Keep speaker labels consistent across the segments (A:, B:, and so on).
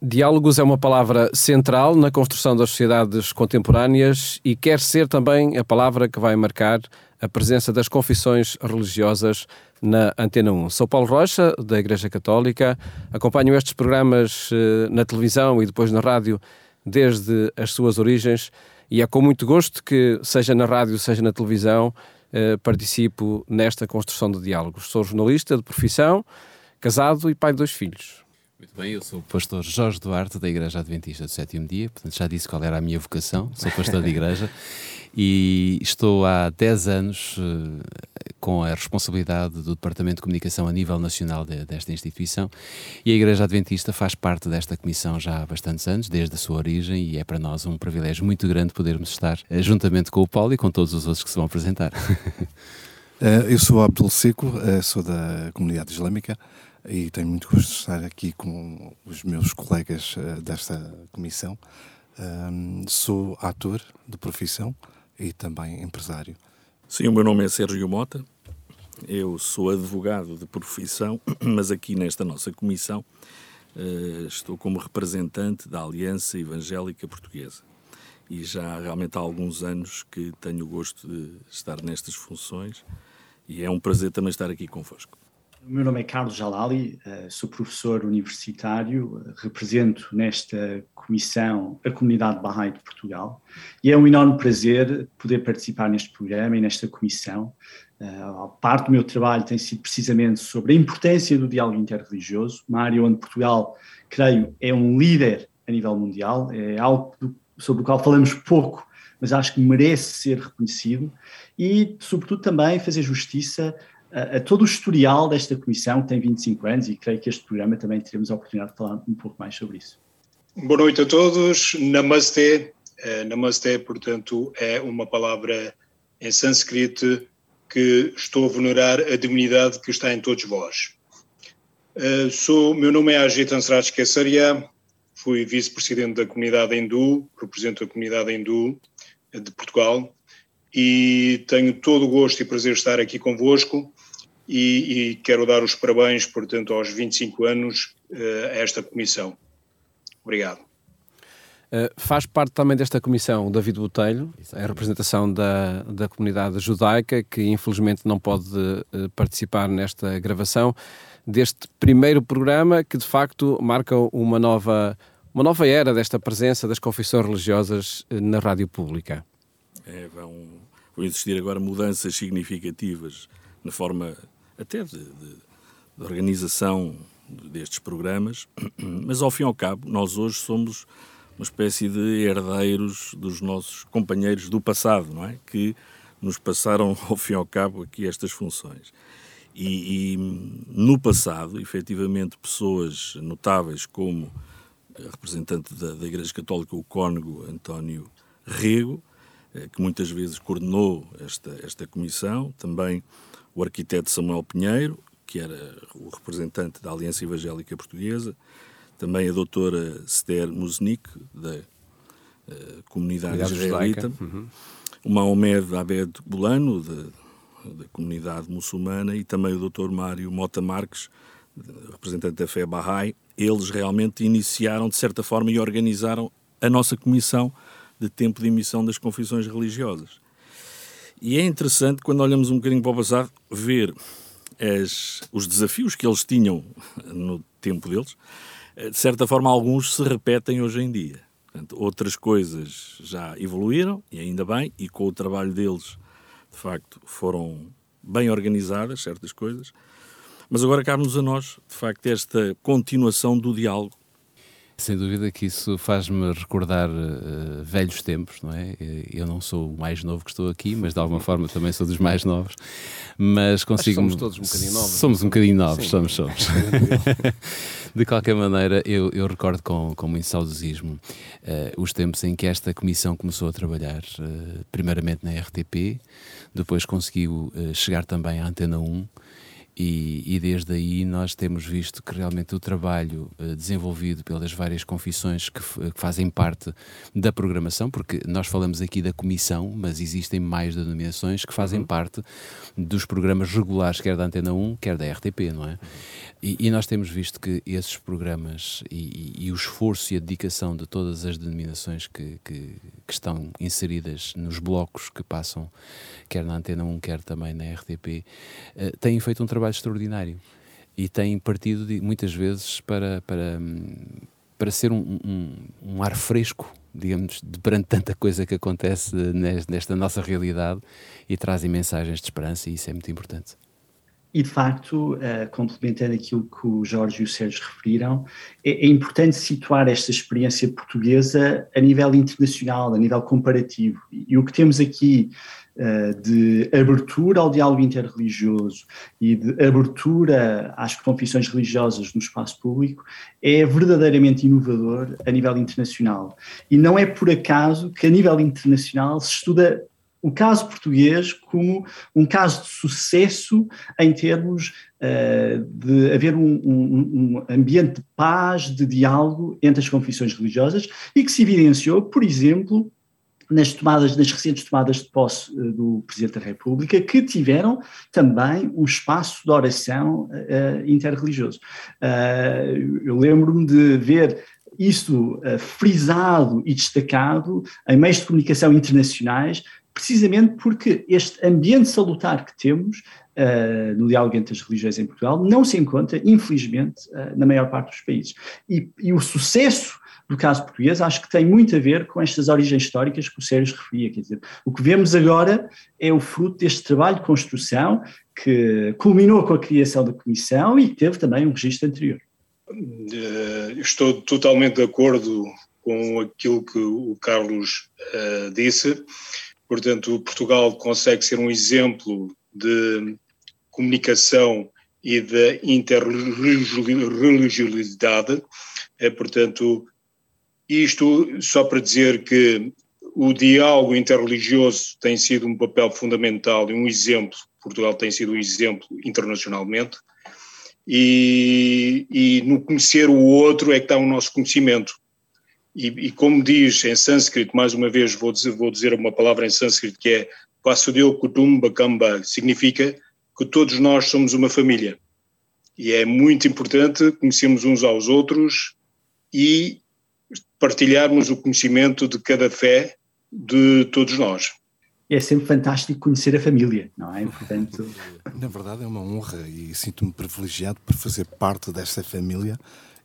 A: Diálogos é uma palavra central na construção das sociedades contemporâneas e quer ser também a palavra que vai marcar a presença das confissões religiosas na Antena 1. Sou Paulo Rocha, da Igreja Católica, acompanho estes programas eh, na televisão e depois na rádio desde as suas origens e é com muito gosto que, seja na rádio, seja na televisão, eh, participo nesta construção de diálogos. Sou jornalista de profissão, casado e pai de dois filhos.
B: Muito bem, eu sou o pastor Jorge Duarte da Igreja Adventista do Sétimo Dia, portanto já disse qual era a minha vocação, sou pastor de igreja. E estou há 10 anos uh, com a responsabilidade do Departamento de Comunicação a nível nacional de, desta instituição. E a Igreja Adventista faz parte desta comissão já há bastantes anos, desde a sua origem, e é para nós um privilégio muito grande podermos estar uh, juntamente com o Paulo e com todos os outros que se vão apresentar.
C: uh, eu sou Abdul Seco, sou da comunidade islâmica e tenho muito gosto de estar aqui com os meus colegas uh, desta comissão. Um, sou ator de profissão e também empresário.
D: Sim, o meu nome é Sérgio Mota, eu sou advogado de profissão, mas aqui nesta nossa comissão uh, estou como representante da Aliança Evangélica Portuguesa. E já realmente há alguns anos que tenho o gosto de estar nestas funções e é um prazer também estar aqui convosco.
E: O meu nome é Carlos Jalali, eh, sou professor universitário, eh, represento nesta comissão a comunidade Bahá'í de Portugal e é um enorme prazer poder participar neste programa e nesta comissão. Eh, parte do meu trabalho tem sido precisamente sobre a importância do diálogo interreligioso, uma área onde Portugal, creio, é um líder a nível mundial, é algo sobre o qual falamos pouco, mas acho que merece ser reconhecido e, sobretudo, também fazer justiça a, todo o historial desta comissão, que tem 25 anos, e creio que este programa também teremos a oportunidade de falar um pouco mais sobre isso.
F: Boa noite a todos. Namaste. Uh, namaste, portanto, é uma palavra em sânscrito que estou a venerar a divinidade que está em todos vós. Uh, sou, meu nome é Ajit Ansraj Kesaria, fui vice-presidente da comunidade hindu, represento a comunidade hindu de Portugal e tenho todo o gosto e prazer de estar aqui convosco e, e quero dar os parabéns, portanto, aos 25 anos uh, a esta comissão. Obrigado.
A: Uh, faz parte também desta comissão David Botelho, a representação da, da comunidade judaica, que infelizmente não pode uh, participar nesta gravação deste primeiro programa, que de facto marca uma nova, uma nova era desta presença das confissões religiosas na rádio pública.
D: É, vão, vão existir agora mudanças significativas na forma até de, de, de organização destes programas, mas ao fim e ao cabo, nós hoje somos uma espécie de herdeiros dos nossos companheiros do passado, não é? Que nos passaram, ao fim e ao cabo, aqui estas funções. E, e no passado, efetivamente, pessoas notáveis como representante da, da Igreja Católica, o cônego António Rego, eh, que muitas vezes coordenou esta, esta comissão, também o arquiteto Samuel Pinheiro, que era o representante da Aliança Evangélica Portuguesa, também a doutora Sther Musnik, da uh, comunidade israelita, uhum. o Mahomed Abed Bulano, da, da comunidade muçulmana, e também o doutor Mário Mota Marques, representante da fé Bahá'í. Eles realmente iniciaram, de certa forma, e organizaram a nossa comissão de tempo de emissão das confissões religiosas. E é interessante, quando olhamos um bocadinho para o passado, ver as, os desafios que eles tinham no tempo deles. De certa forma, alguns se repetem hoje em dia. Portanto, outras coisas já evoluíram, e ainda bem, e com o trabalho deles, de facto, foram bem organizadas certas coisas. Mas agora cabe-nos a nós, de facto, esta continuação do diálogo
B: sem dúvida que isso faz-me recordar uh, velhos tempos, não é? Eu não sou o mais novo que estou aqui, mas de alguma forma também sou dos mais novos. Mas consigo.
A: somos todos um bocadinho novos.
B: Somos um bocadinho novos, Sim. somos, somos. de qualquer maneira, eu, eu recordo com, com muito saudosismo uh, os tempos em que esta comissão começou a trabalhar, uh, primeiramente na RTP, depois conseguiu chegar também à Antena 1 E, e, desde aí nós temos visto que realmente o trabalho uh, desenvolvido pelas várias confissões que, que, fazem parte da programação, porque nós falamos aqui da comissão, mas existem mais denominações que fazem uhum. parte dos programas regulares, quer da Antena 1, quer da RTP, não é? E, e nós temos visto que esses programas e, e, o esforço e a dedicação de todas as denominações que, que, que, estão inseridas nos blocos que passam, quer na Antena 1, quer também na RTP, uh, têm feito um trabalho extraordinário e têm partido de, muitas vezes para, para, para ser um, um, um ar fresco digamos, de perante tanta coisa que acontece nesta nossa realidade e trazem mensagens de esperança e isso é muito importante.
E: E, de facto, uh, complementando aquilo que o Jorge e o Sérgio referiram, é, é, importante situar esta experiência portuguesa a nível internacional, a nível comparativo. E, o que temos aqui uh, de abertura ao diálogo interreligioso e de abertura às confissões religiosas no espaço público é verdadeiramente inovador a nível internacional. E não é por acaso que, a nível internacional, se estuda o caso português como um caso de sucesso em termos uh, de haver um, um, um, ambiente de paz, de diálogo entre as confissões religiosas e que se evidenciou, por exemplo, nas tomadas, nas recentes tomadas de posse uh, do Presidente da República, que tiveram também um espaço de oração uh, interreligioso. eu lembro-me de ver isto frisado e destacado em meios de comunicação internacionais, precisamente porque este ambiente salutar que temos uh, no diálogo entre as religiões em Portugal não se encontra, infelizmente, uh, na maior parte dos países. E, e, o sucesso do caso português acho que tem muito a ver com estas origens históricas que o Sérgio referia. Quer dizer, o que vemos agora é o fruto deste trabalho de construção que culminou com a criação da Comissão e que teve também um registro anterior.
F: Uh, estou totalmente de acordo com aquilo que o Carlos disse. Portanto, Portugal consegue ser um exemplo de comunicação e de interreligiosidade. É, portanto, isto só para dizer que o diálogo interreligioso tem sido um papel fundamental e um exemplo. Portugal tem sido um exemplo internacionalmente. E, e no conhecer o outro é que está o nosso conhecimento. E, e, como diz em sânscrito, mais uma vez vou dizer, vou dizer uma palavra em sânscrito que é Vasudeo Kutumba Kamba, significa que todos nós somos uma família. E é muito importante conhecermos uns aos outros e partilharmos o conhecimento de cada fé de todos nós.
E: É sempre fantástico conhecer a família, não é? Portanto...
C: Na verdade é uma honra e sinto-me privilegiado por fazer parte desta família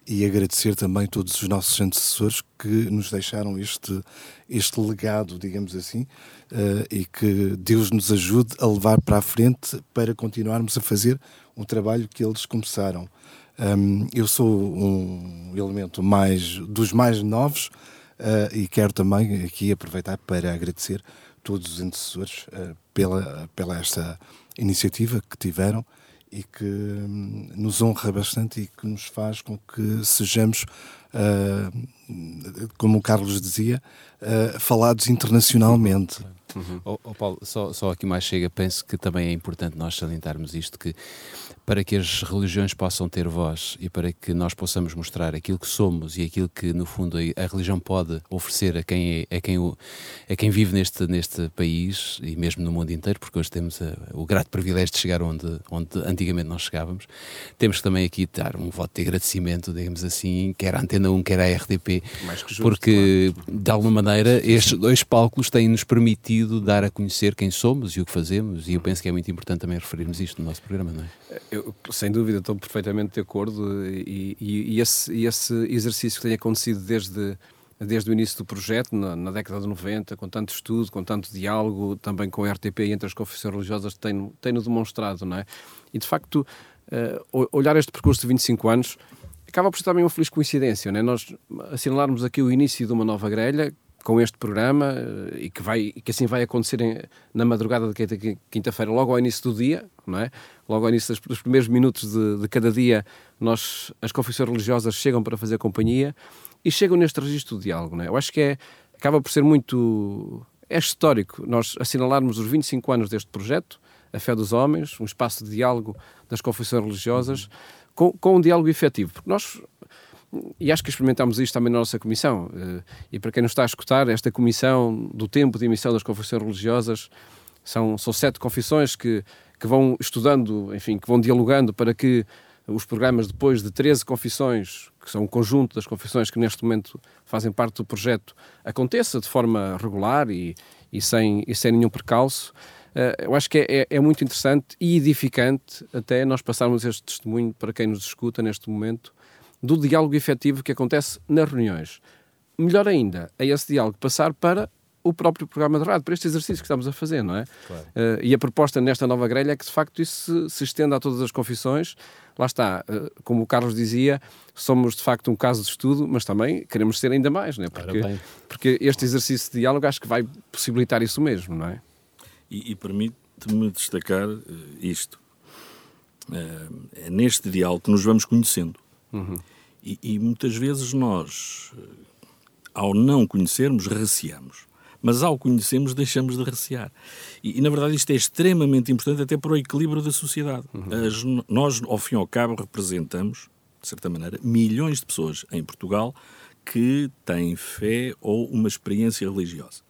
C: e agradecer também todos os nossos antecessores que nos deixaram este, este legado, digamos assim, uh, e que Deus nos ajude a levar para a frente para continuarmos a fazer um trabalho que eles começaram. Um, eu sou um elemento mais dos mais novos uh, e quero também aqui aproveitar para agradecer todos os antecessores uh, pela, pela esta iniciativa que tiveram e que hum, nos honra bastante e que nos faz com que sejamos, uh, como o Carlos dizia, uh, falados internacionalmente.
B: Uhum. Oh, oh, Paulo, só, só aqui mais chega, penso que também é importante nós salientarmos isto, que para que as religiões possam ter voz e para que nós possamos mostrar aquilo que somos e aquilo que, no fundo, a religião pode oferecer a quem, é, a quem, o, a quem vive neste, neste país e mesmo no mundo inteiro, porque hoje temos a, o grato privilégio de chegar onde, onde antigamente não chegávamos, temos que também aqui dar um voto de agradecimento, digamos assim, quer à Antena 1, quer à RTP, justo, porque, claro. de alguma maneira, estes dois palcos têm-nos permitido dar a conhecer quem somos e o que fazemos, e eu penso que é muito importante também referirmos isto no nosso programa, não é?
A: Eu, sem dúvida, estou perfeitamente de acordo e, e, e, esse, esse, exercício que tem acontecido desde, desde o início do projeto, na, na, década de 90, com tanto estudo, com tanto diálogo, também com a RTP e entre as confissões religiosas, tem-no tem demonstrado, não é? E, de facto, uh, olhar este percurso de 25 anos acaba por ser também uma feliz coincidência, não é? Nós assinalarmos aqui o início de uma nova grelha, com este programa eh, e que, vai, que assim vai acontecer na madrugada de quinta-feira, logo ao início do dia, não é? Logo ao início dos primeiros minutos de, de, cada dia, nós, as confissões religiosas chegam para fazer companhia e chegam neste registro de diálogo, não é? Eu acho que é, acaba por ser muito... é histórico nós assinalarmos os 25 anos deste projeto, a fé dos homens, um espaço de diálogo das confissões religiosas, com, com um diálogo efetivo. Porque nós, e acho que experimentámos isto também na nossa comissão, eh, e para quem nos está a escutar, esta comissão do tempo de emissão das confissões religiosas são, são sete confissões que, que vão estudando, enfim, que vão dialogando para que os programas, depois de 13 confissões, que são um conjunto das confissões que neste momento fazem parte do projeto, aconteça de forma regular e, e, sem, e sem nenhum percalço. Uh, eu acho que é, é, é, muito interessante e edificante até nós passarmos este testemunho para quem nos escuta neste momento do diálogo efetivo que acontece nas reuniões. Melhor ainda, é esse diálogo passar para o próprio programa de rádio, para este exercício que estamos a fazer, não é? Claro. Uh, e a proposta nesta nova grelha é que, de facto, isso se, se estenda a todas as confissões. Lá está, uh, como o Carlos dizia, somos, de facto, um caso de estudo, mas também queremos ser ainda mais, não é? Porque, porque este exercício de diálogo acho que vai possibilitar isso mesmo, não é?
D: E, e permite-me destacar uh, isto. é neste diálogo que nos vamos conhecendo. Uhum. E, e muitas vezes nós, ao não conhecermos, receamos mas ao conhecermos deixamos de recear. E, e, na verdade isto é extremamente importante até para o equilíbrio da sociedade. Uhum. As, nós, ao fim e ao cabo, representamos, de certa maneira, milhões de pessoas em Portugal que têm fé ou uma experiência religiosa.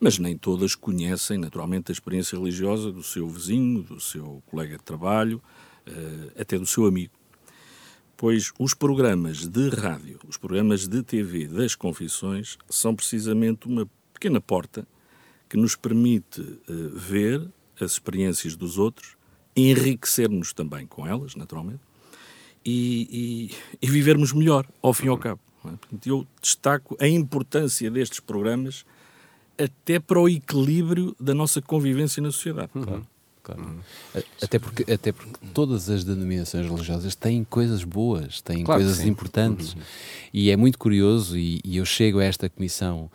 D: Mas nem todas conhecem, naturalmente, a experiência religiosa do seu vizinho, do seu colega de trabalho, uh, até do seu amigo pois os programas de rádio, os programas de TV das confissões são precisamente uma pequena porta que nos permite uh, ver as experiências dos outros, enriquecer-nos também com elas, naturalmente, e, e, e, vivermos melhor, ao fim e ao cabo. É? Eu destaco a importância destes programas até para o equilíbrio da nossa convivência na sociedade.
B: Claro. Claro. Uhum. Até, porque, até porque todas as denominações religiosas têm coisas boas, têm claro coisas importantes. Uhum. E é muito curioso, e, e eu chego a esta comissão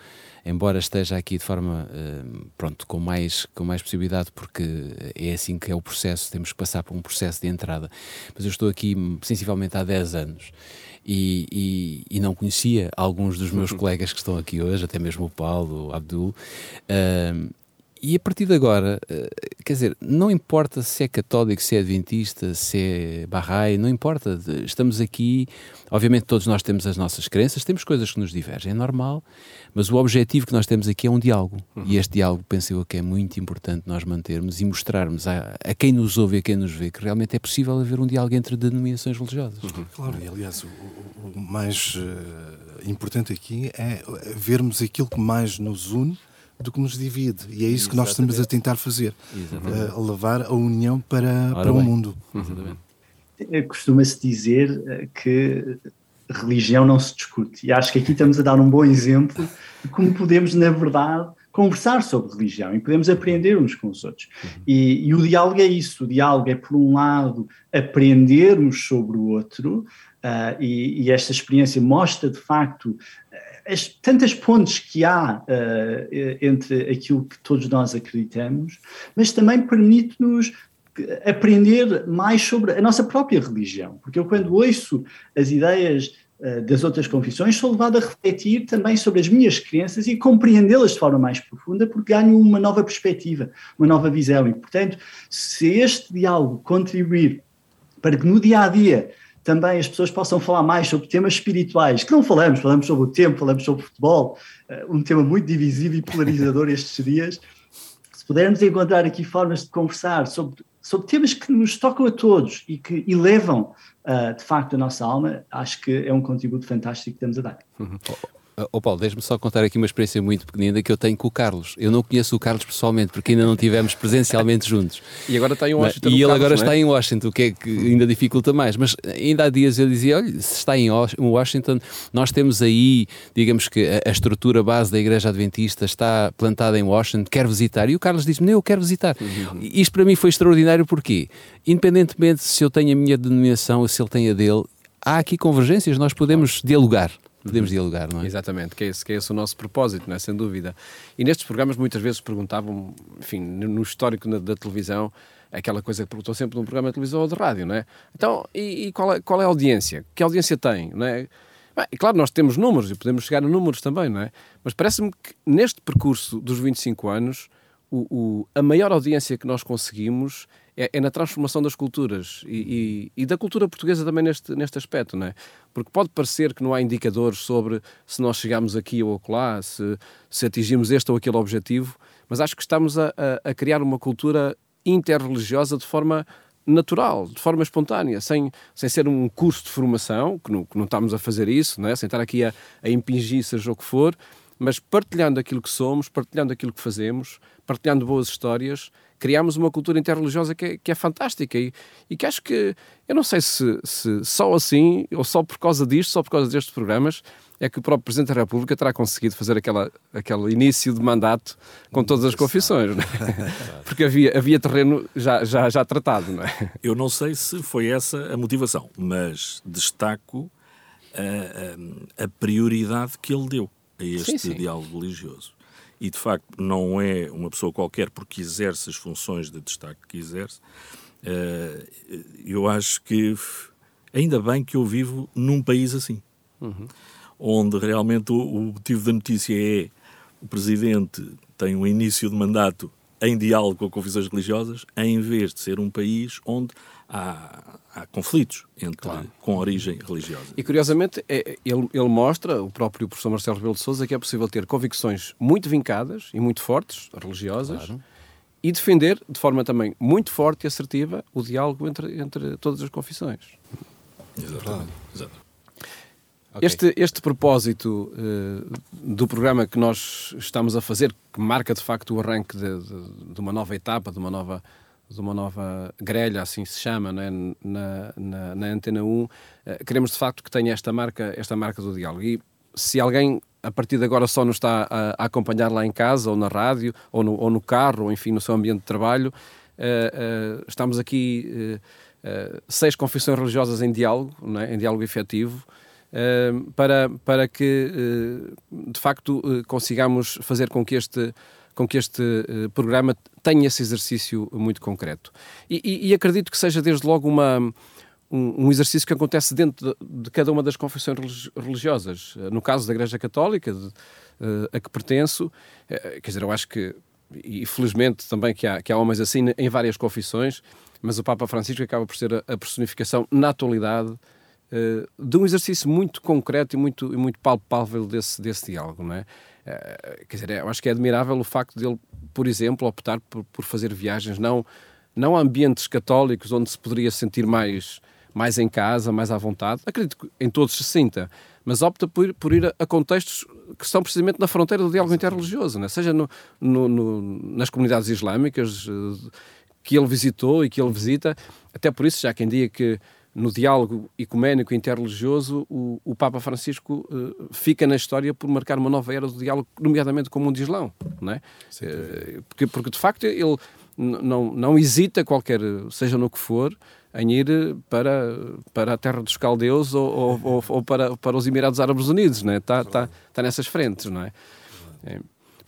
B: embora esteja aqui de forma, uh, pronto, com mais, com mais possibilidade, porque é assim que é o processo, temos que passar por um processo de entrada. Mas eu estou aqui sensivelmente há 10 anos e, e, e não conhecia alguns dos meus colegas que estão aqui hoje, até mesmo o Paulo, o Abdul. Uh, e a partir de agora, eh, quer dizer, não importa se é católico, se é adventista, se é barrai, não importa. Estamos aqui, obviamente todos nós temos as nossas crenças, temos coisas que nos divergem, é normal, mas o objetivo que nós temos aqui é um diálogo. Uhum. E este diálogo, penso eu, que é muito importante nós mantermos e mostrarmos a, a, quem nos ouve e a quem nos vê que realmente é possível haver um diálogo entre denominações religiosas.
C: Uhum. Claro, e aliás, o, o mais uh, importante aqui é vermos aquilo que mais nos une do que nos divide. E é isso que nós estamos a tentar fazer. Uh, levar a união para, para o mundo. Exatamente.
E: Eh, costuma-se dizer eh, que religião não se discute. E acho que aqui estamos a dar um bom exemplo de como podemos, na verdade, conversar sobre religião e podemos aprender uns com os outros. E, e, o diálogo é isso: o diálogo é, por um lado, aprendermos sobre o outro, uh, e, e, esta experiência mostra, de facto, as tantas pontes que há uh, entre aquilo que todos nós acreditamos, mas também permite-nos aprender mais sobre a nossa própria religião, porque eu quando ouço as ideias uh, das outras confissões sou levado a refletir também sobre as minhas crenças e compreendê-las de forma mais profunda, porque ganho uma nova perspectiva, uma nova visão. E, portanto, se este diálogo contribuir para que no dia a dia também as pessoas possam falar mais sobre temas espirituais, que não falamos, falamos sobre o tempo, falamos sobre o futebol, eh, um tema muito divisivo e polarizador estes dias. Se pudermos encontrar aqui formas de conversar sobre, sobre temas que nos tocam a todos e que elevam, uh, de facto, a nossa alma, acho que é um contributo fantástico que estamos a dar. Uhum.
B: Ô oh, Paulo, deixe-me só contar aqui uma experiência muito pequenina que eu tenho com o Carlos. Eu não conheço o Carlos pessoalmente, porque ainda não tivemos presencialmente juntos.
A: E agora está em Washington.
B: E ele Carlos, agora é? está em Washington, o que é que ainda dificulta mais. Mas ainda há dias eu dizia: olha, se está em Washington, nós temos aí, digamos que a, a estrutura base da Igreja Adventista está plantada em Washington, quer visitar. E o Carlos disse-me: eu quero visitar. Uhum. Isto para mim foi extraordinário porque, independentemente se eu tenho a minha denominação ou se ele tem a dele, há aqui convergências, nós podemos dialogar podemos uhum. dialogar, não é?
A: Exatamente, que é, esse, que é esse o nosso propósito, não é? sem dúvida. E nestes programas muitas vezes perguntavam, enfim, no histórico na, da televisão, aquela coisa que perguntou sempre num programa de televisão ou de rádio, não é? Então, e, e qual, é, qual é a audiência? Que audiência tem, não é? Bem, claro, nós temos números e podemos chegar a números também, não é? Mas parece-me que neste percurso dos 25 anos, o, o, a maior audiência que nós conseguimos é, é na transformação das culturas e, e, e, da cultura portuguesa também neste, neste aspecto, não é? Porque pode parecer que não há indicadores sobre se nós chegamos aqui ou acolá, se, se atingimos este ou aquele objetivo, mas acho que estamos a, a, a criar uma cultura interreligiosa de forma natural, de forma espontânea, sem, sem ser um curso de formação, que não, que não estamos a fazer isso, não é? sem estar aqui a, a impingir seja o que for, mas partilhando aquilo que somos, partilhando aquilo que fazemos, partilhando boas histórias, criamos uma cultura interreligiosa que é, que é fantástica e, e, que acho que, eu não sei se, se só assim, ou só por causa disto, só por causa destes programas, é que o próprio Presidente da República terá conseguido fazer aquela, aquele início de mandato com todas as confissões, não é? porque havia, havia terreno já, já, já tratado. Não é?
D: Eu não sei se foi essa a motivação, mas destaco a, a, a prioridade que ele deu a este sim, sim. diálogo religioso. E, de facto, não é uma pessoa qualquer porque exerce as funções de destaque que exerce. Eh, eu acho que ainda bem que eu vivo num país assim. Uhum onde realmente o, motivo da notícia é o Presidente tem um início de mandato em diálogo com confissões religiosas, em vez de ser um país onde há, há conflitos entre, claro. com origem religiosa.
A: E curiosamente, é, ele, ele, mostra, o próprio professor Marcelo Rebelo de Sousa, que é possível ter convicções muito vincadas e muito fortes, religiosas, claro. e defender de forma também muito forte e assertiva o diálogo entre, entre todas as confissões.
D: Exatamente. Exatamente.
A: Okay. Este, este propósito uh, do programa que nós estamos a fazer, que marca de facto o arranque de, de, de uma nova etapa, de uma nova, de uma nova grelha, assim se chama, né? na, na, na, Antena 1, uh, eh, queremos de facto que tenha esta marca, esta marca do diálogo. E se alguém a partir de agora só nos está a, a acompanhar lá em casa, ou na rádio, ou no, ou no carro, ou enfim no seu ambiente de trabalho, uh, estamos aqui seis confissões religiosas em diálogo, né? em diálogo efetivo, para, para que, de facto, consigamos fazer com que este com que este uh, programa tenha esse exercício muito concreto. E, e, e acredito que seja desde logo uma, um, um exercício que acontece dentro de, de, cada uma das confissões religiosas. No caso da Igreja Católica, de, uh, a que pertenço, uh, quer dizer, eu acho que, e felizmente também que há, que há homens assim em várias confissões, mas o Papa Francisco acaba por ser a, a personificação na atualidade eh, de um exercício muito concreto e muito, e muito palpável desse, desse diálogo, não é? Uh, quer dizer, eu acho que é admirável o facto de ele, por exemplo, optar por, por fazer viagens não, não a ambientes católicos onde se poderia sentir mais, mais em casa, mais à vontade. Acredito que em todos se sinta, mas opta por, por ir a, a contextos que estão precisamente na fronteira do diálogo interreligioso, né? seja no, no, no, nas comunidades islâmicas uh, que ele visitou e que ele visita. Até por isso, já quem diga que no diálogo ecuménico interreligioso, o, o Papa Francisco uh, fica na história por marcar uma nova era do diálogo, nomeadamente com o mundo islão, não é? Uh, porque, porque, de facto, ele não, não hesita, qualquer, seja no que for, em ir para, para a terra dos caldeus ou, ou, ou, para, para os Emirados Árabes Unidos, não é? Está, está, está nessas frentes, não é? é.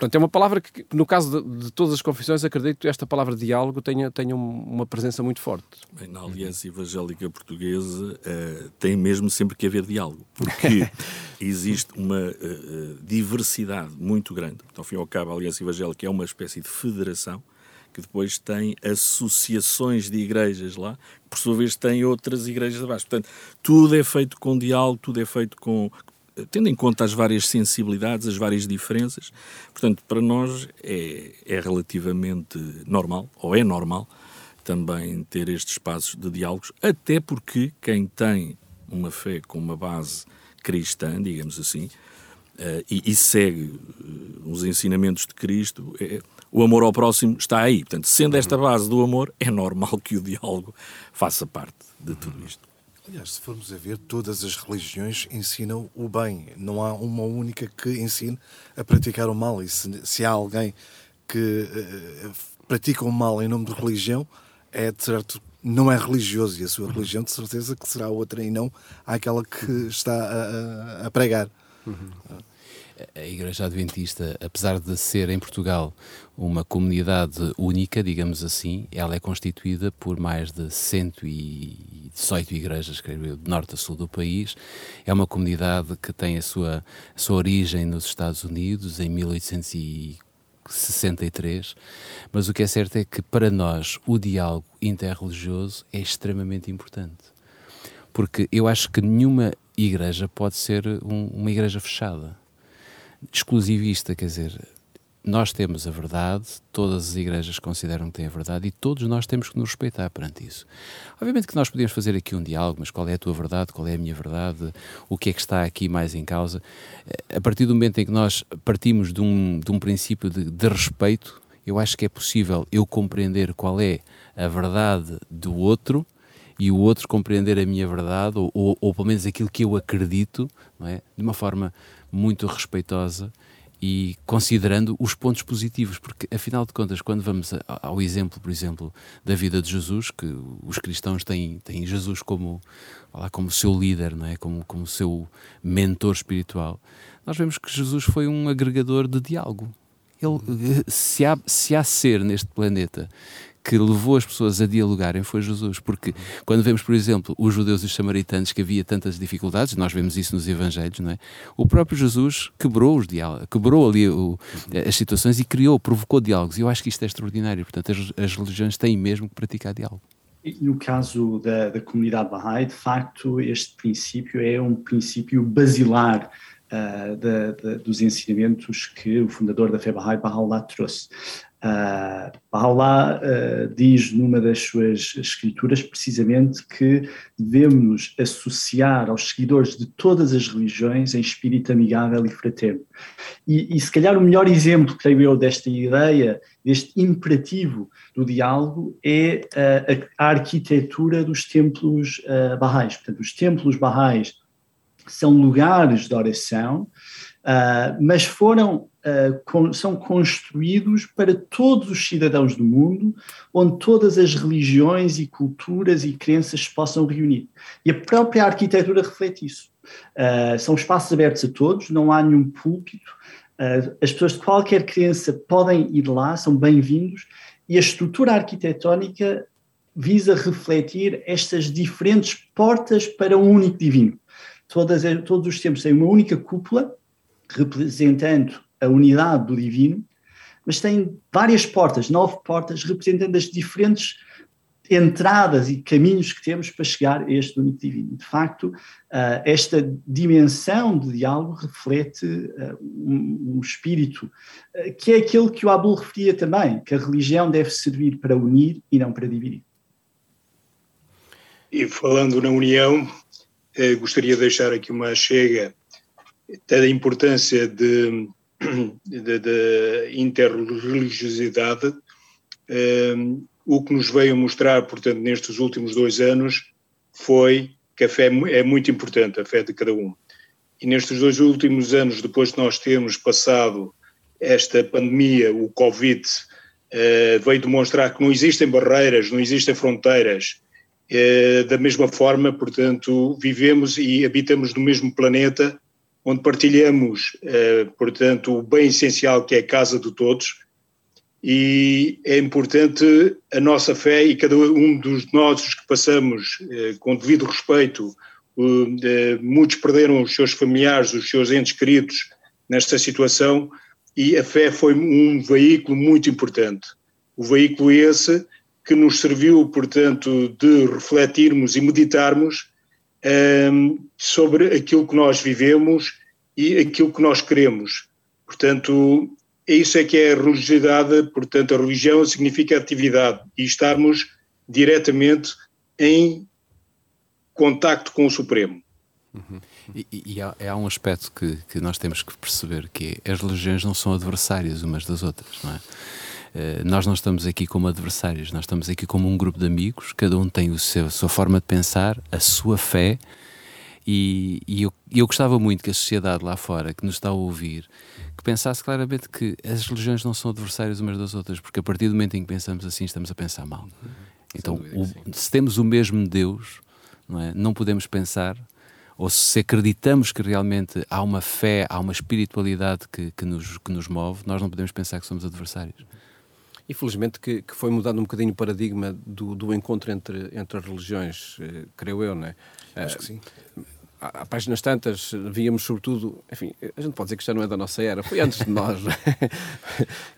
A: Portanto, é uma palavra que, no caso de, de, todas as confissões, acredito que esta palavra diálogo tenha, tenha uma presença muito forte.
D: Bem, na Aliança Evangélica Portuguesa uh, tem mesmo sempre que haver diálogo, porque existe uma uh, diversidade muito grande. Então, ao fim e ao cabo, a Aliança Evangélica é uma espécie de federação que depois tem associações de igrejas lá, que por sua vez têm outras igrejas abaixo. Portanto, tudo é feito com diálogo, tudo é feito com, tendo em conta as várias sensibilidades, as várias diferenças. Portanto, para nós é, é relativamente normal, ou é normal, também ter estes espaços de diálogos, até porque quem tem uma fé com uma base cristã, digamos assim, uh, e, e, segue uh, os ensinamentos de Cristo, é, o amor ao próximo está aí. Portanto, sendo esta base do amor, é normal que o diálogo faça parte de tudo isto.
C: Aliás, se formos a ver, todas as religiões ensinam o bem. Não há uma única que ensine a praticar o mal. E se, se há alguém que uh, pratica o mal em nome de religião, é de certo não é religioso e a sua religião de certeza que será outra e não aquela que está a, a, pregar. Uhum.
B: A Igreja Adventista, apesar de ser em Portugal uma comunidade única, digamos assim, ela é constituída por mais de 118 igrejas, creio eu, de norte a sul do país. É uma comunidade que tem a sua, a sua origem nos Estados Unidos em 1840 63, mas o que é certo é que para nós o diálogo interreligioso é extremamente importante. Porque eu acho que nenhuma igreja pode ser um, uma igreja fechada, exclusivista, quer dizer, nós temos a verdade, todas as igrejas consideram que têm a verdade e todos nós temos que nos respeitar perante isso. Obviamente que nós podemos fazer aqui um diálogo, mas qual é a tua verdade, qual é a minha verdade, o que é que está aqui mais em causa? A partir do momento em que nós partimos de um, de um princípio de, de respeito, eu acho que é possível eu compreender qual é a verdade do outro e o outro compreender a minha verdade, ou, ou, ou pelo menos aquilo que eu acredito, é? de uma forma muito respeitosa e considerando os pontos positivos, porque afinal de contas, quando vamos ao exemplo, por exemplo, da vida de Jesus, que os cristãos têm, têm Jesus como, lá, como seu líder, não é? como, como seu mentor espiritual, nós vemos que Jesus foi um agregador de diálogo. Ele, se, há, se há ser neste planeta que levou as pessoas a dialogarem foi Jesus, porque quando vemos, por exemplo, os judeus e os samaritanos que havia tantas dificuldades, nós vemos isso nos Evangelhos, não é? O próprio Jesus quebrou os diálogos, quebrou ali o, as situações e criou, provocou diálogos. E eu acho que isto é extraordinário. Portanto, as, as religiões têm mesmo que praticar diálogo.
E: No caso da, da comunidade Bahá'í, de facto, este princípio é um princípio basilar uh, de, de, dos ensinamentos que o fundador da fé Bahá'í, Baha'u'llah, trouxe. Baha'u'llah uh, diz numa das suas escrituras precisamente que devemos associar aos seguidores de todas as religiões em espírito amigável e fraterno. E, e se calhar o melhor exemplo, creio eu, desta ideia, deste imperativo do diálogo é uh, a, a, arquitetura dos templos uh, Baha'is. Portanto, os templos Baha'is são lugares de oração, mas foram uh, são construídos para todos os cidadãos do mundo, onde todas as religiões e culturas e crenças se possam reunir. E a própria arquitetura reflete isso. Uh, são espaços abertos a todos, não há nenhum púlpito, uh, as pessoas de qualquer crença podem ir lá, são bem-vindos, e a estrutura arquitetónica visa refletir estas diferentes portas para um único divino. Todas, todos os tempos têm uma única cúpula, representando a unidade do divino, mas tem várias portas, nove portas, representando as diferentes entradas e caminhos que temos para chegar a este único divino. De facto, uh, esta dimensão de diálogo reflete uh, um, espírito uh, que é aquele que o Abul referia também, que a religião deve servir para unir e não para dividir.
F: E falando na união, gostaria de deixar aqui uma chega até da importância de da interreligiosidade, um, ehm, o que nos veio mostrar, portanto, nestes últimos dois anos, foi que a fé é muito importante, a fé de cada um. E nestes dois últimos anos, depois de nós termos passado esta pandemia, o Covid, uh, veio demonstrar que não existem barreiras, não existem fronteiras. Uh, da mesma forma, portanto, vivemos e habitamos no mesmo planeta onde partilhamos, eh, portanto, o bem essencial que é a casa de todos, e é importante a nossa fé e cada um dos nós que passamos eh, com devido respeito, eh, muitos perderam os seus familiares, os seus entes queridos nesta situação, e a fé foi um veículo muito importante. O veículo esse que nos serviu, portanto, de refletirmos e meditarmos um, sobre aquilo que nós vivemos e aquilo que nós queremos. Portanto, é isso é que é a religiosidade, portanto, a religião significa atividade e estarmos diretamente em contacto com o Supremo.
B: Uhum. E, e há, há, um aspecto que, que, nós temos que perceber que é, as religiões não são adversárias umas das outras, não é? Uh, nós não estamos aqui como adversários, nós estamos aqui como um grupo de amigos, cada um tem o seu, a sua forma de pensar, a sua fé, e, e eu, eu gostava muito que a sociedade lá fora, que nos está a ouvir, que pensasse claramente que as religiões não são adversárias umas das outras, porque a partir do momento em que pensamos assim, estamos a pensar mal. Então, o, se temos o mesmo Deus, não, é? não podemos pensar, ou se acreditamos que realmente há uma fé, há uma espiritualidade que, que, nos, que nos move, nós não podemos pensar que somos adversários.
A: Infelizmente que, que foi mudando um bocadinho o paradigma do, do encontro entre, entre as religiões, eh, creio eu, não é?
C: Acho que sim.
A: há páginas tantas, víamos sobretudo, enfim, a gente pode dizer que já não é da nossa era, foi antes de nós, é?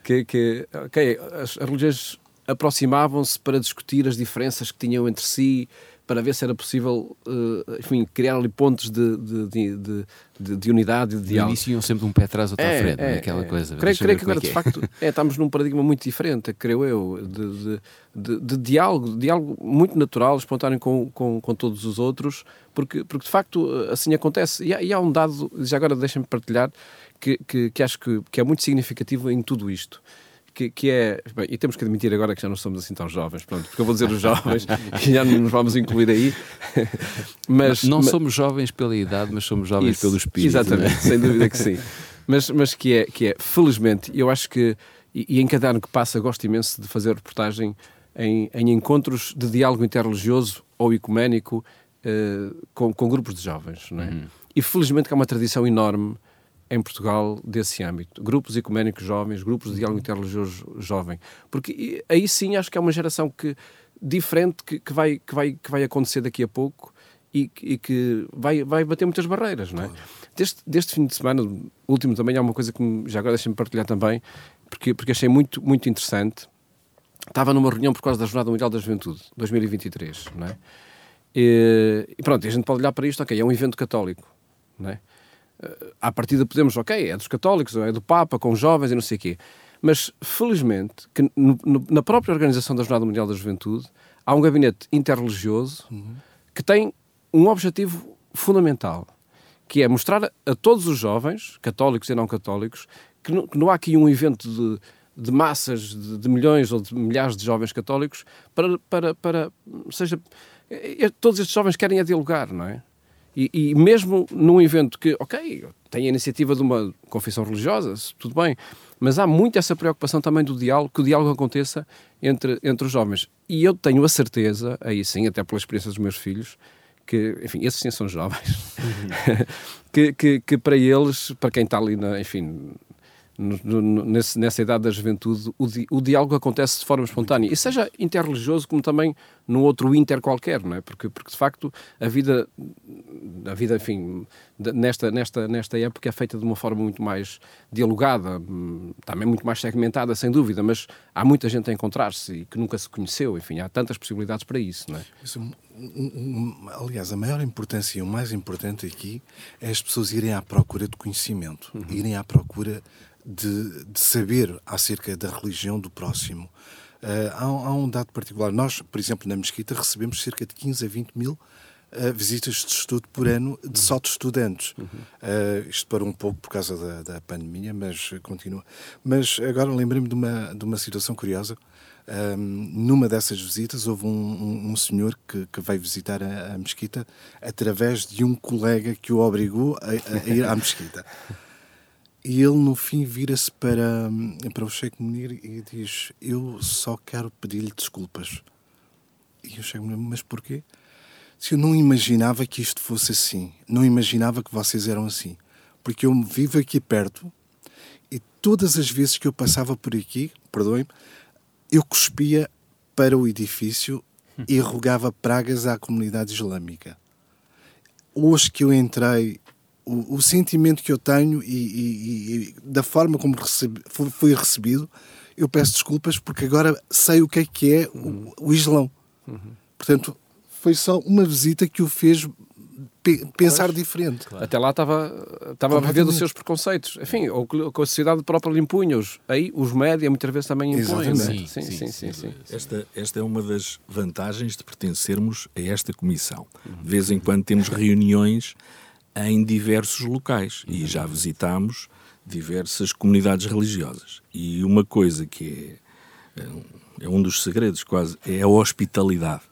A: que, que, ok, as, as religiões aproximavam-se para discutir as diferenças que tinham entre si, para ver se era possível, uh, enfim, criar ali pontos de, de, de, de, de unidade e de diálogo.
B: iam sempre um pé atrás, outro é, à frente, é, é, aquela é. coisa.
A: Creio, creio que agora, é de facto, é, estamos num paradigma muito diferente, creio eu, de, de, de, diálogo, diálogo muito natural, espontâneo com, com, com todos os outros, porque, porque de facto assim acontece. E há, e há um dado, já agora deixem-me partilhar, que, que, que acho que, que é muito significativo em tudo isto que, que é. Bem, e temos que admitir agora que já não somos assim tão jovens, pronto, porque eu vou dizer os jovens e já não nos vamos incluir aí.
B: Mas, não mas, somos jovens pela idade, mas somos jovens isso, pelo espírito.
A: Exatamente,
B: né?
A: sem dúvida que sim. Mas, mas que, é, que é, felizmente, eu acho que, e, e em cada ano que passa, gosto imenso de fazer reportagem em, em encontros de diálogo interreligioso ou ecuménico uh, com, com grupos de jovens, não é? Uhum. E felizmente que há uma tradição enorme em Portugal desse âmbito. Grupos ecuménicos jovens, grupos de diálogo interreligioso jovem. Porque aí sim acho que é uma geração que, diferente que, que, vai, que, vai, que vai acontecer daqui a pouco e, e que vai, vai bater muitas barreiras, não é? Deste, deste fim de semana, último também, há uma coisa que já agora deixem-me partilhar também, porque, porque achei muito, muito interessante. Estava numa reunião por causa da Jornada Mundial da Juventude, 2023, não é? E, e pronto, a gente pode olhar para isto, ok, é um evento católico, não é? À partida podemos, ok, é dos católicos, é do Papa, com jovens e não sei o quê. Mas, felizmente, que no, no, na própria organização da Jornada Mundial da Juventude há um gabinete interreligioso uhum. que tem um objetivo fundamental, que é mostrar a, a todos os jovens, católicos e não católicos, que não, que não há aqui um evento de, de massas, de, de, milhões ou de milhares de jovens católicos, para, para, para seja, todos estes jovens querem a dialogar, não é? E, e, mesmo num evento que, ok, tem a iniciativa de uma confissão religiosa, tudo bem, mas há muito essa preocupação também do diálogo, que o diálogo aconteça entre, entre os jovens. E eu tenho a certeza, aí sim, até pela experiência dos meus filhos, que, enfim, esses sim são jovens, uhum. que, que, que, para eles, para quem está ali, na, enfim, no, no, nesse, nessa idade da juventude, o, di, o, diálogo acontece de forma espontânea. E seja interreligioso como também num outro inter qualquer, não é? Porque, porque de facto a vida, a vida, enfim, nesta, nesta, nesta época é feita de uma forma muito mais dialogada, também muito mais segmentada, sem dúvida, mas há muita gente a encontrar-se e que nunca se conheceu, enfim, há tantas possibilidades para isso, não é? Isso, um,
C: um, aliás, a maior importância e o mais importante aqui é as pessoas irem à procura de conhecimento, uhum. irem à procura de, de saber acerca da religião do próximo. Uh, há, há, um dado particular. Nós, por exemplo, na Mesquita, recebemos cerca de 15 a 20 mil uh, visitas de estudo por ano de só de estudantes. Uhum. Uh, isto para um pouco por causa da, da, pandemia, mas continua. Mas agora lembrei-me de uma, de uma situação curiosa. Um, numa dessas visitas houve um, um, um senhor que, que, veio visitar a, a mesquita através de um colega que o obrigou a, a ir à mesquita. E ele, no fim, vira-se para, para o Sheikh Munir e diz: Eu só quero pedir-lhe desculpas. E o Sheikh Munir, mas porquê? Se eu não imaginava que isto fosse assim, não imaginava que vocês eram assim, porque eu vivo aqui perto e todas as vezes que eu passava por aqui, perdoem-me, eu cuspia para o edifício e rogava pragas à comunidade islâmica. Hoje que eu entrei o, o, sentimento que eu tenho e, e, e da forma como recebi, foi, recebido, eu peço desculpas porque agora sei o que é que é o, o Islão. Uhum. Portanto, foi só uma visita que o fez pensar diferente.
A: Claro. Até lá estava, estava a viver dos seus preconceitos. Enfim, ou com a sociedade própria lhe impunha. -os. Aí os média muitas vezes também impõem.
D: Sim sim sim, sim, sim, sim, Esta, esta é uma das vantagens de pertencermos a esta comissão. De vez em quando temos reuniões em diversos locais e já visitámos diversas comunidades religiosas. E uma coisa que é, é um dos segredos quase é a hospitalidade.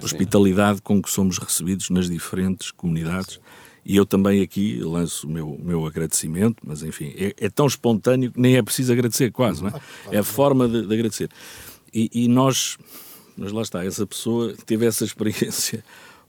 D: A hospitalidade com que somos recebidos nas diferentes comunidades. E eu também aqui lanço o meu, meu agradecimento, mas enfim, é, é, tão espontâneo que nem é preciso agradecer, quase, não é? É a forma de, de agradecer. E, e nós, mas lá está, essa pessoa teve essa experiência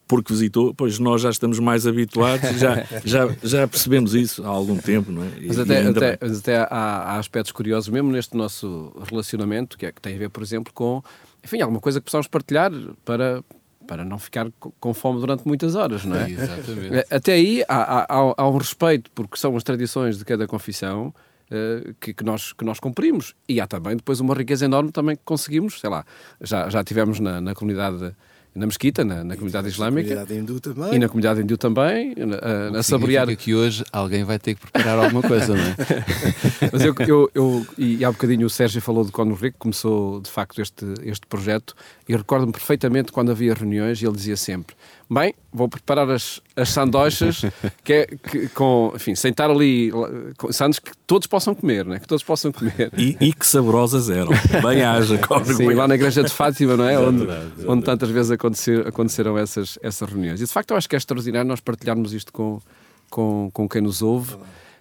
D: porque visitou, pois nós já estamos mais habituados, já, já, já percebemos isso há algum tempo, não é?
A: E, mas até, até, mas até há, há, aspectos curiosos mesmo neste nosso relacionamento, que, é, que tem a ver, por exemplo, com, enfim, alguma coisa que possamos partilhar para, para não ficar com fome durante muitas horas, não é?
B: Exatamente.
A: Até aí há, há, há um respeito, porque são as tradições de cada confissão uh, que, que, nós, que nós cumprimos. E há também depois uma riqueza enorme também que conseguimos, sei lá, já, já tivemos na, na comunidade na mesquita, na, na comunidade islâmica.
C: Na comunidade hindu também.
A: E na comunidade hindu também, na, a saborear.
B: que hoje alguém vai ter que preparar alguma coisa, não é?
A: Mas eu, eu, eu, e há bocadinho o Sérgio falou de quando que começou de facto este, este projeto, e recordo-me perfeitamente quando havia reuniões e ele dizia sempre: Bem, vou preparar as, as sandochas que é, que, com, enfim, sem estar ali com sandes que todos possam comer, né? que todos possam comer.
D: E, e que saborosas eram. Bem haja,
A: Sim, lá na igreja de Fátima, não é? onde, onde tantas vezes acontecer, aconteceram essas, essas reuniões. E de facto eu acho que é extraordinário nós partilharmos isto com, com, com quem nos ouve. Uh,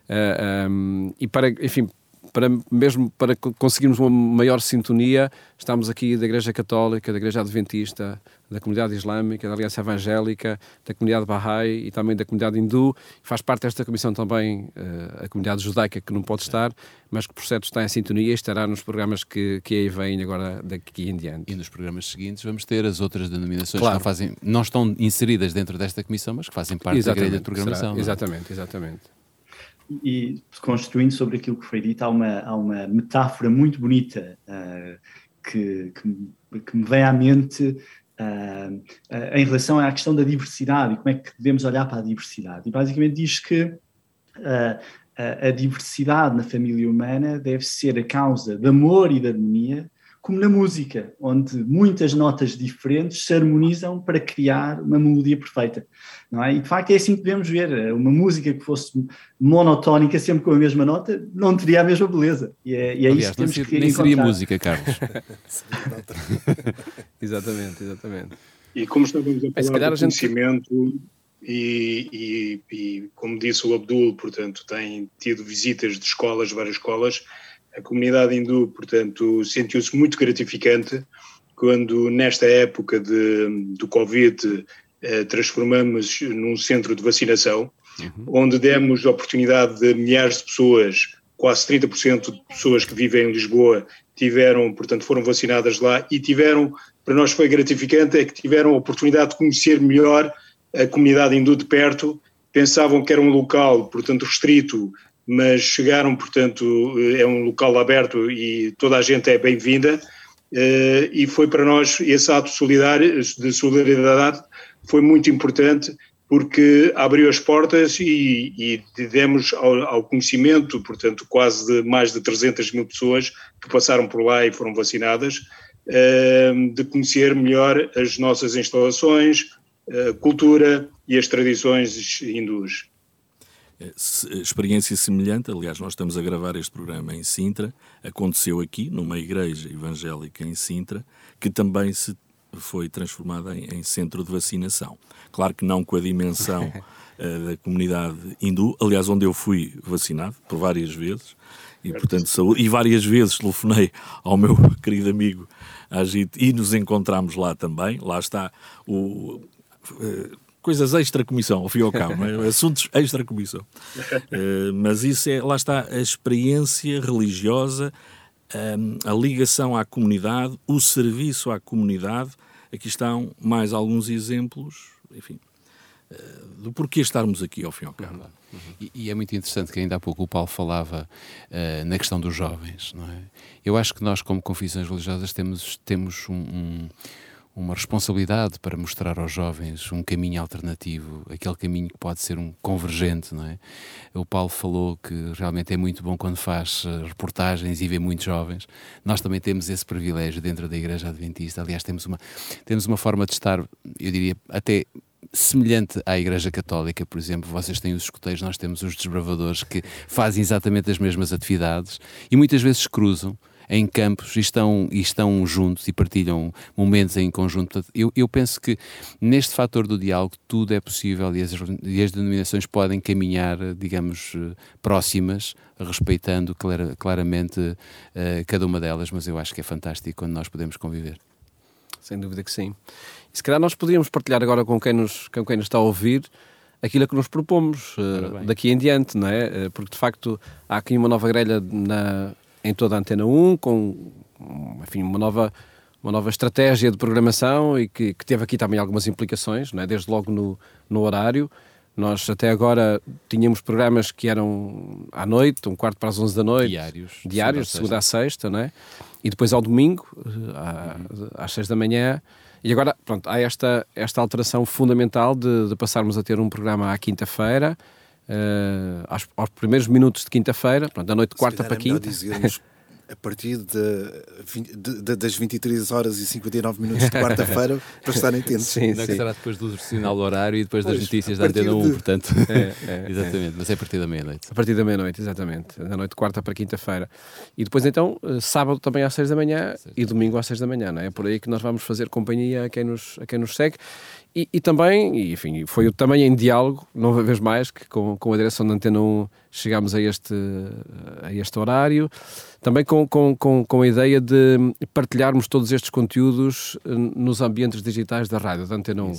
A: eh, um, e para, enfim, para, mesmo para conseguirmos uma maior sintonia, estamos aqui da Igreja Católica, da Igreja Adventista, da comunidade islâmica, da Aliança Evangélica, da comunidade Bahá'í e também da comunidade hindu. Faz parte desta comissão também uh, a comunidade judaica, que não pode estar, mas que por certo está em sintonia e estará nos programas que, que aí vêm agora daqui em diante.
B: E nos programas seguintes vamos ter as outras denominações claro. que não, fazem, não estão inseridas dentro desta comissão, mas que fazem parte exatamente, da grelha de programação.
A: Será, é? exatamente, exatamente
E: e construindo sobre aquilo que foi dito, há uma, há uma metáfora muito bonita uh, que, que, que, me vem à mente uh, uh, em relação à questão da diversidade e como é que devemos olhar para a diversidade. E basicamente diz que a diversidade na família humana deve ser a causa de amor e de harmonia como na música, onde muitas notas diferentes se harmonizam para criar uma melodia perfeita. Não é? E de facto é assim que devemos ver. Uma música que fosse monotónica, sempre com a mesma nota, não teria a mesma beleza. E é, e é
B: Aliás,
E: isso que temos
B: ser,
E: que
B: Nem seria música, Carlos.
A: exatamente, exatamente.
F: E como estávamos a falar de conhecimento, gente... e, e, e como disse o Abdul, portanto, tem tido visitas de escolas, várias escolas, a comunidade hindu, portanto, sentiu-se muito gratificante quando, nesta época de, do Covid, eh, transformamos num centro de vacinação, uhum. onde demos oportunidade de milhares de pessoas, quase 30% de pessoas que vivem em Lisboa, tiveram, portanto, foram vacinadas lá e tiveram, para nós foi gratificante, é que tiveram a oportunidade de conhecer melhor a comunidade hindu de perto, pensavam que era um local, portanto, restrito mas chegaram, portanto, eh, é um local aberto e toda a gente é bem-vinda, eh, e foi para nós esse ato de solidariedade foi muito importante porque abriu as portas e, e demos ao, ao, conhecimento, portanto, quase de mais de 300 mil pessoas que passaram por lá e foram vacinadas, eh, de conhecer melhor as nossas instalações, cultura e as tradições hindus.
D: Eh, experiência semelhante, aliás, nós estamos a gravar este programa em Sintra, aconteceu aqui, numa igreja evangélica em Sintra, que também se foi transformada em, em centro de vacinação. Claro que não com a dimensão uh, da comunidade hindu, aliás, onde eu fui vacinado por várias vezes, e portanto saúde, e várias vezes telefonei ao meu querido amigo Agito e nos encontramos lá também. Lá está o. Uh, coisas extra-comissão, ao fim e ao cabo, é? assuntos extra-comissão. Uh, mas isso é, lá está, a experiência religiosa, um, a ligação à comunidade, o serviço à comunidade. Aqui estão mais alguns exemplos, enfim, uh, do porquê estarmos aqui, ao fim e ao cabo.
B: Uhum. E, e, é muito interessante que ainda há pouco o Paulo falava uh, na questão dos jovens, não é? Eu acho que nós, como confissões religiosas, temos, temos um, um uma responsabilidade para mostrar aos jovens um caminho alternativo, aquele caminho que pode ser um convergente, não é? O Paulo falou que realmente é muito bom quando faz eh, reportagens e vê muitos jovens. Nós também temos esse privilégio dentro da Igreja Adventista. Aliás, temos uma, temos uma forma de estar, eu diria, até semelhante à Igreja Católica, por exemplo, vocês têm os escuteiros, nós temos os desbravadores que fazem exatamente as mesmas atividades e muitas vezes cruzam em campos e estão, e estão juntos e partilham momentos em conjunto. Eu, eu penso que neste fator do diálogo tudo é possível e as, e as denominações podem caminhar, digamos, próximas, respeitando clara, claramente uh, cada uma delas, mas eu acho que é fantástico quando nós podemos conviver.
A: Sem dúvida que sim. E se calhar nós podíamos partilhar agora com quem nos, com quem nos está a ouvir aquilo que nos propomos uh, daqui em diante, não é? Uh, porque de facto há aqui uma nova grelha na, em toda a Antena 1, com enfim, uma nova uma nova estratégia de programação e que, que teve aqui também algumas implicações, não é? desde logo no, no horário. Nós até agora tínhamos programas que eram à noite, um quarto para as 11 da noite.
B: Diários.
A: Diários, de segunda a sexta, não é? E depois ao domingo, às 6 da manhã. E agora, pronto, há esta, esta alteração fundamental de, de passarmos a ter um programa à quinta-feira, uh, aos, aos, primeiros minutos de quinta-feira, pronto, da noite de quarta para é quinta.
C: a partir de, de, de, das 23 horas e 59 minutos de quarta-feira para estarem atentos.
B: Sim, não é sim. será depois do sinal do horário e depois pois, das notícias da Antena 1, de... portanto. É, é, exatamente, é. mas é a partir da meia-noite.
A: A partir da meia-noite, exatamente. Da noite de quarta para quinta-feira. E depois então, eh, sábado também às 6 da manhã e domingo às 6 da manhã, não é? É por aí que nós vamos fazer companhia a quem nos, a quem nos segue. E, e, também, e, enfim, foi também em diálogo, não vez mais, que com, com a direção da Antena 1 chegámos a este, a este horário, também com, com, com, com a ideia de partilharmos todos estes conteúdos eh, nos ambientes digitais da rádio, da Antena 1.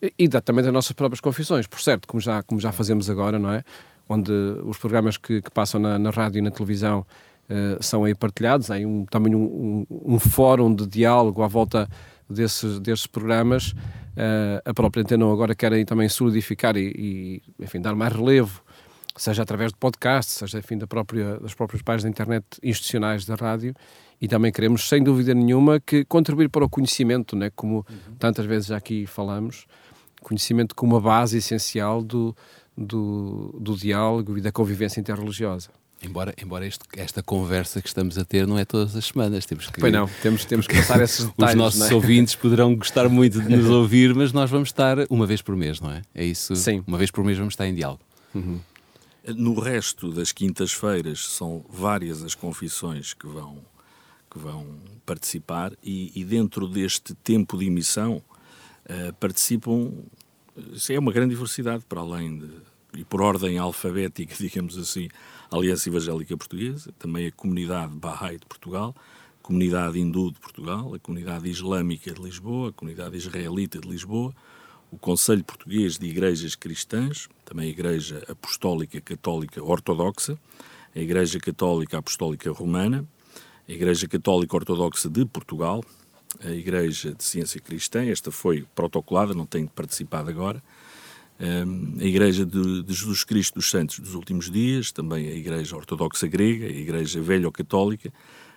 A: E, e da, também das nossas próprias confissões, por certo, como já, como já fazemos agora, não é? Onde os programas que, que passam na, na rádio e na televisão uh, são aí partilhados, há um, também um, um, um fórum de diálogo à volta desses, desses programas. Uh, a própria Antena agora querem também solidificar e, e, enfim, dar mais relevo, seja através de podcasts, seja enfim, da própria, das próprias páginas da internet institucionais da rádio, e também queremos, sem dúvida nenhuma, que contribuir para o conhecimento, né, como uhum. tantas vezes já aqui falamos, conhecimento como a base essencial do, do, do diálogo e da convivência interreligiosa.
B: Embora, embora este, esta conversa que estamos a ter não é todas as semanas, temos que.
A: Pois não, temos, temos que passar esses detalhes.
B: Os nossos
A: é?
B: ouvintes poderão gostar muito de nos ouvir, mas nós vamos estar uma vez por mês, não é? É isso?
A: Sim.
B: Uma vez por mês vamos estar em diálogo. Uhum.
D: No resto das quintas-feiras são várias as confissões que vão, que vão participar e, e dentro deste tempo de emissão uh, participam. Isso é uma grande diversidade para além de. e por ordem alfabética, digamos assim Aliança Evangélica Portuguesa, também a Comunidade Bahá'í de Portugal, a Comunidade Hindu de Portugal, a Comunidade Islâmica de Lisboa, a Comunidade Israelita de Lisboa, o Conselho Português de Igrejas Cristãs, também a Igreja Apostólica Católica Ortodoxa, a Igreja Católica Apostólica Romana, a Igreja Católica Ortodoxa de Portugal, a Igreja de Ciência Cristã, esta foi protocolada, não tenho participado agora, a Igreja de, de, Jesus Cristo dos Santos dos Últimos Dias, também a Igreja Ortodoxa Grega, a Igreja Velho-Católica,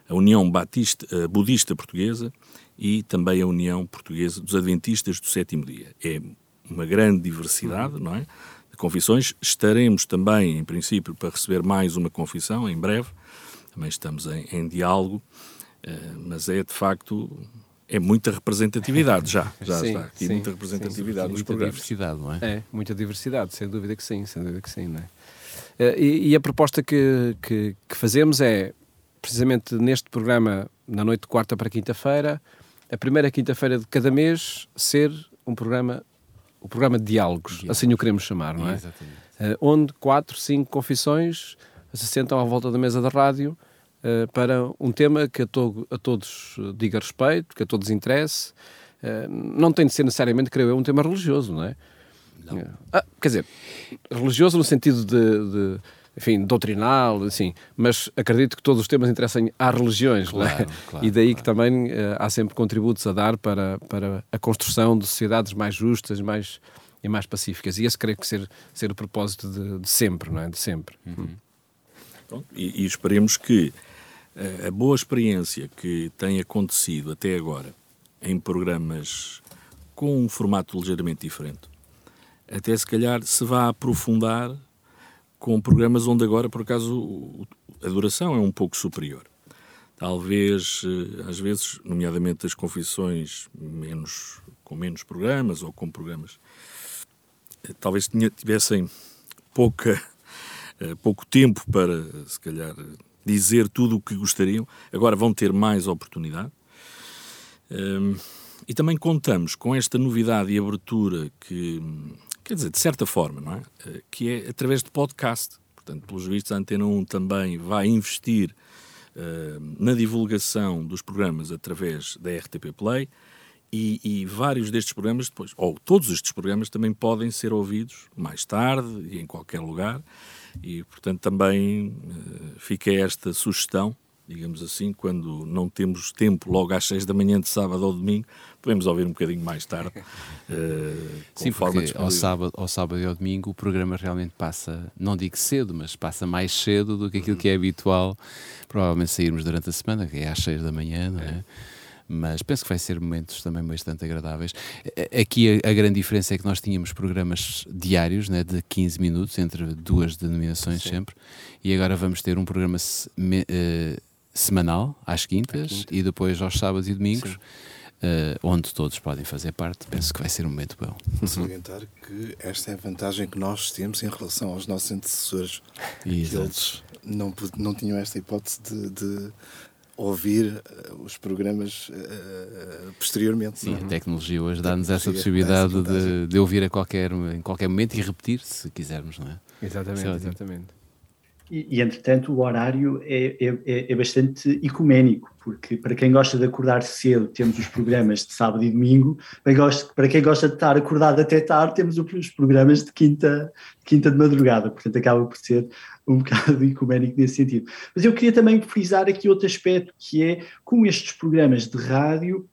D: a União Batista, a Budista Portuguesa e também a União Portuguesa dos Adventistas do Sétimo Dia. É uma grande diversidade, não é? De confissões. Estaremos também, em princípio, para receber mais uma confissão em breve. Também estamos em, em diálogo, eh, mas é de facto é muita representatividade já. Já sim, está aqui sim, muita representatividade sim, nos
B: muita
D: programas.
B: diversidade, não é?
A: É, muita diversidade, sem dúvida que sim, sem dúvida que sim, não é? Eh, e, e a proposta que, que, que, fazemos é, precisamente neste programa, na noite de quarta para quinta-feira, a primeira quinta-feira de cada mês ser um programa, o programa de diálogos, Diálogo. assim o queremos chamar, não é? Exatamente. Uh, onde quatro, cinco confissões se sentam à volta da mesa da rádio uh, para um tema que a, to a, todos diga respeito, que a todos interesse. Uh, não tem de ser necessariamente, creio eu, um tema religioso, não é?
B: Não.
A: Ah, quer dizer, religioso no sentido de, de enfim, doutrinal, assim, mas acredito que todos os temas interessem às religiões, claro, é? claro, e daí claro. que também uh, há sempre contributos a dar para, para a construção de sociedades mais justas mais, e mais pacíficas. E esse creio que ser, ser o propósito de, de sempre, não é? De sempre. Uhum.
D: Pronto, e, e esperemos que a boa experiência que tem acontecido até agora em programas com um formato ligeiramente diferente, até se calhar se vá aprofundar com programas onde agora, por acaso, a duração é um pouco superior. Talvez, eh, às vezes, nomeadamente as confissões menos, com menos programas ou com programas, eh, talvez tivessem pouca, eh, pouco tempo para, se calhar, dizer tudo o que gostariam, agora vão ter mais oportunidade. Um, e também contamos com esta novidade e abertura que, quer dizer, de certa forma, não é? Eh, que é através de podcast. Portanto, pelos vistos, a Antena 1 também vai investir uh, na divulgação dos programas através da RTP Play e, e, vários destes programas depois, ou todos estes programas também podem ser ouvidos mais tarde e em qualquer lugar e, portanto, também uh, fica esta sugestão digamos assim, quando não temos tempo logo às seis da manhã de sábado ou domingo, podemos ouvir um bocadinho mais tarde. Uh,
B: Sim, porque ao sábado, ao sábado e ao domingo o programa realmente passa, não digo cedo, mas passa mais cedo do que aquilo que é habitual, provavelmente sairmos durante a semana, que é às seis da manhã, não é? é mas penso que vai ser momentos também bastante agradáveis. Aqui a, a, grande diferença é que nós tínhamos programas diários, né, de 15 minutos, entre duas denominações Sim. sempre, e agora vamos ter um programa se, me, uh, semanal, às quintas, quinta. e depois aos sábados e domingos. Uh, onde todos podem fazer parte, penso que vai ser um momento bom.
C: Salientar que esta é a vantagem que nós temos em relação aos nossos antecessores. Eles não, não tinham esta hipótese de, de ouvir eh, os programas uh, posteriormente.
B: Sim, a tecnologia hoje dá-nos essa possibilidade de, de, ouvir a qualquer, em qualquer momento e repetir, se quisermos, não é?
A: Exatamente, é exatamente.
E: E, e, entretanto, o horário é, é, é, é bastante ecuménico, porque para quem gosta de acordar cedo, temos os programas de sábado e domingo, para quem gosta de estar acordado até tarde, temos os programas de quinta, quinta de madrugada, portanto, acaba por ser um bocado ecuménico nesse sentido. Mas eu queria também frisar aqui outro aspecto, que é como estes programas de rádio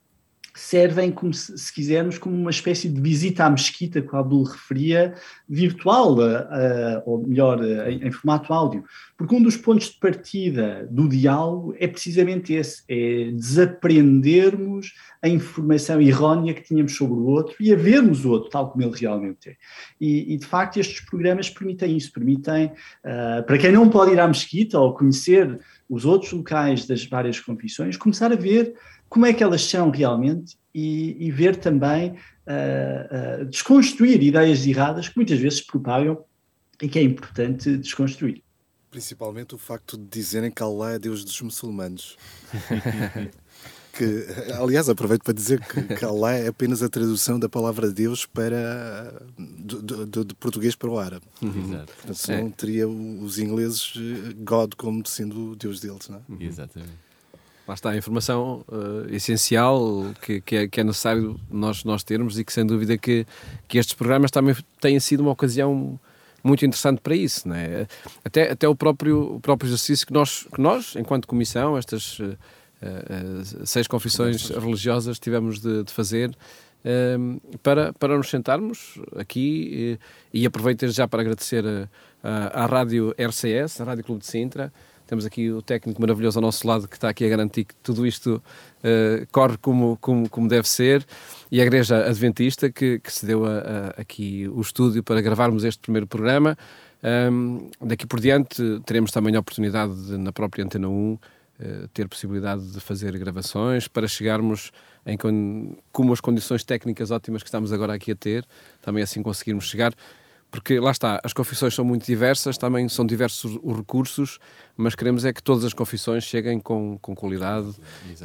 E: servem, como se, se, quisermos, como uma espécie de visita à mesquita que o Abdul referia, virtual, uh, uh, ou melhor, uh, em, em, formato áudio. Porque um dos pontos de partida do diálogo é precisamente esse, é desaprendermos a informação errónea que tínhamos sobre o outro e a vermos o outro tal como ele realmente é. E, e de facto estes programas permitem isso, permitem, para quem não pode ir à mesquita ou conhecer os outros locais das várias confissões, começar a ver como é que elas são realmente e, e ver também, uh, uh, desconstruir ideias erradas que muitas vezes se propagam e que é importante desconstruir.
C: Principalmente o facto de dizerem que Allah é Deus dos muçulmanos. que, aliás, aproveito para dizer que, que Allah é apenas a tradução da palavra Deus para do, do, do português para o árabe. Uhum. Portanto, senão é. teria os ingleses eh, God como sendo o Deus deles, não é?
B: Exatamente.
A: Lá está a informação uh, essencial que, que, é, que, é, necessário nós, nós termos e que sem dúvida que, que estes programas também têm sido uma ocasião muito interessante para isso. Não é? até, até o, próprio, o próprio exercício que nós, que nós enquanto comissão, estas uh, uh, seis confissões religiosas tivemos de, de fazer, para, para nos sentarmos aqui e, e aproveito já para agradecer à Rádio RCS, a Rádio Clube de Sintra, temos aqui o técnico maravilhoso ao nosso lado que está aqui a garantir que tudo isto uh, corre como, como, como deve ser. E a Igreja Adventista que, que se deu a, a, aqui o estúdio para gravarmos este primeiro programa. Um, daqui por diante teremos também a oportunidade de, na própria Antena 1 uh, eh, ter possibilidade de fazer gravações para chegarmos em como as condições técnicas ótimas que estamos agora aqui a ter, também assim conseguirmos chegar porque lá está, as confissões são muito diversas, também são diversos os recursos, mas queremos é que todas as confissões cheguem com, com qualidade.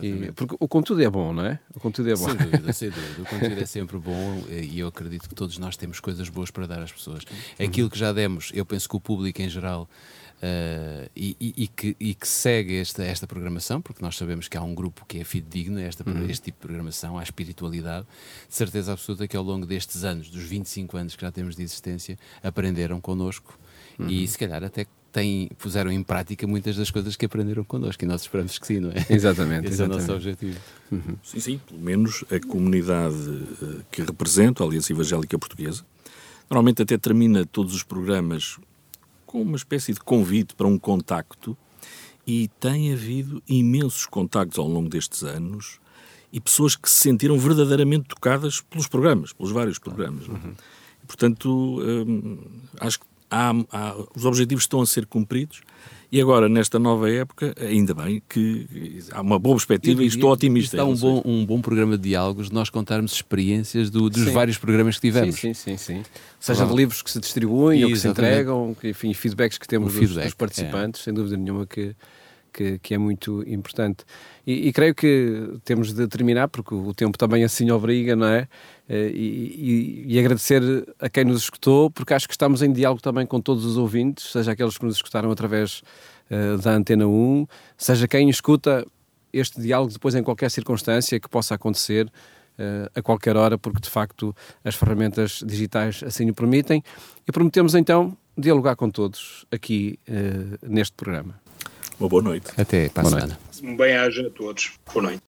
A: E, porque o conteúdo é bom, não é? O conteúdo é bom.
B: Sem dúvida, sem dúvida. O conteúdo é sempre bom e eu acredito que todos nós temos coisas boas para dar às pessoas. Aquilo que já demos, eu penso que o público em geral Uh, e, e, que, e, que, segue esta, esta programação, porque nós sabemos que há um grupo que é fidedigno a esta, uhum. este tipo de programação, à espiritualidade, de certeza absoluta que ao longo destes anos, dos 25 anos que já temos de existência, aprenderam connosco uhum. e se calhar até têm, puseram em prática muitas das coisas que aprenderam connosco e nós esperamos que sim, não é?
A: Exatamente.
B: Esse
A: exatamente.
B: é o nosso objetivo.
D: Uhum. Sim, sim, pelo menos a comunidade uh, que represento, a Aliança Evangélica Portuguesa, normalmente até termina todos os programas com uma espécie de convite para um contacto e tem havido imensos contactos ao longo destes anos e pessoas que se sentiram verdadeiramente tocadas pelos programas, pelos vários programas. Uhum. E, portanto, hum, acho que há, há, os objetivos estão a ser cumpridos e agora, nesta nova época, ainda bem que há uma boa perspectiva e, e estou otimista.
B: Está um bom, um bom programa de diálogos, nós contarmos experiências do, dos sim. vários programas que tivemos.
A: Sim, sim, sim. sim. Seja de livros que se distribuem ou que se entregam, enfim, feedbacks que temos dos, dos, participantes, é. sem dúvida nenhuma que, que, que é muito importante. E, e, creio que temos de terminar, porque o tempo também assim obriga, não é? Eh, e, e, e, agradecer a quem nos escutou, porque acho que estamos em diálogo também com todos os ouvintes, seja aqueles que nos escutaram através uh, da Antena 1, seja quem escuta este diálogo depois em qualquer circunstância que possa acontecer uh, a qualquer hora, porque de facto as ferramentas digitais assim o permitem. E prometemos então dialogar com todos aqui uh, neste programa.
D: Uma boa noite.
B: Até para a
A: Boa
B: semana.
F: Um bem-aja a todos. Boa noite.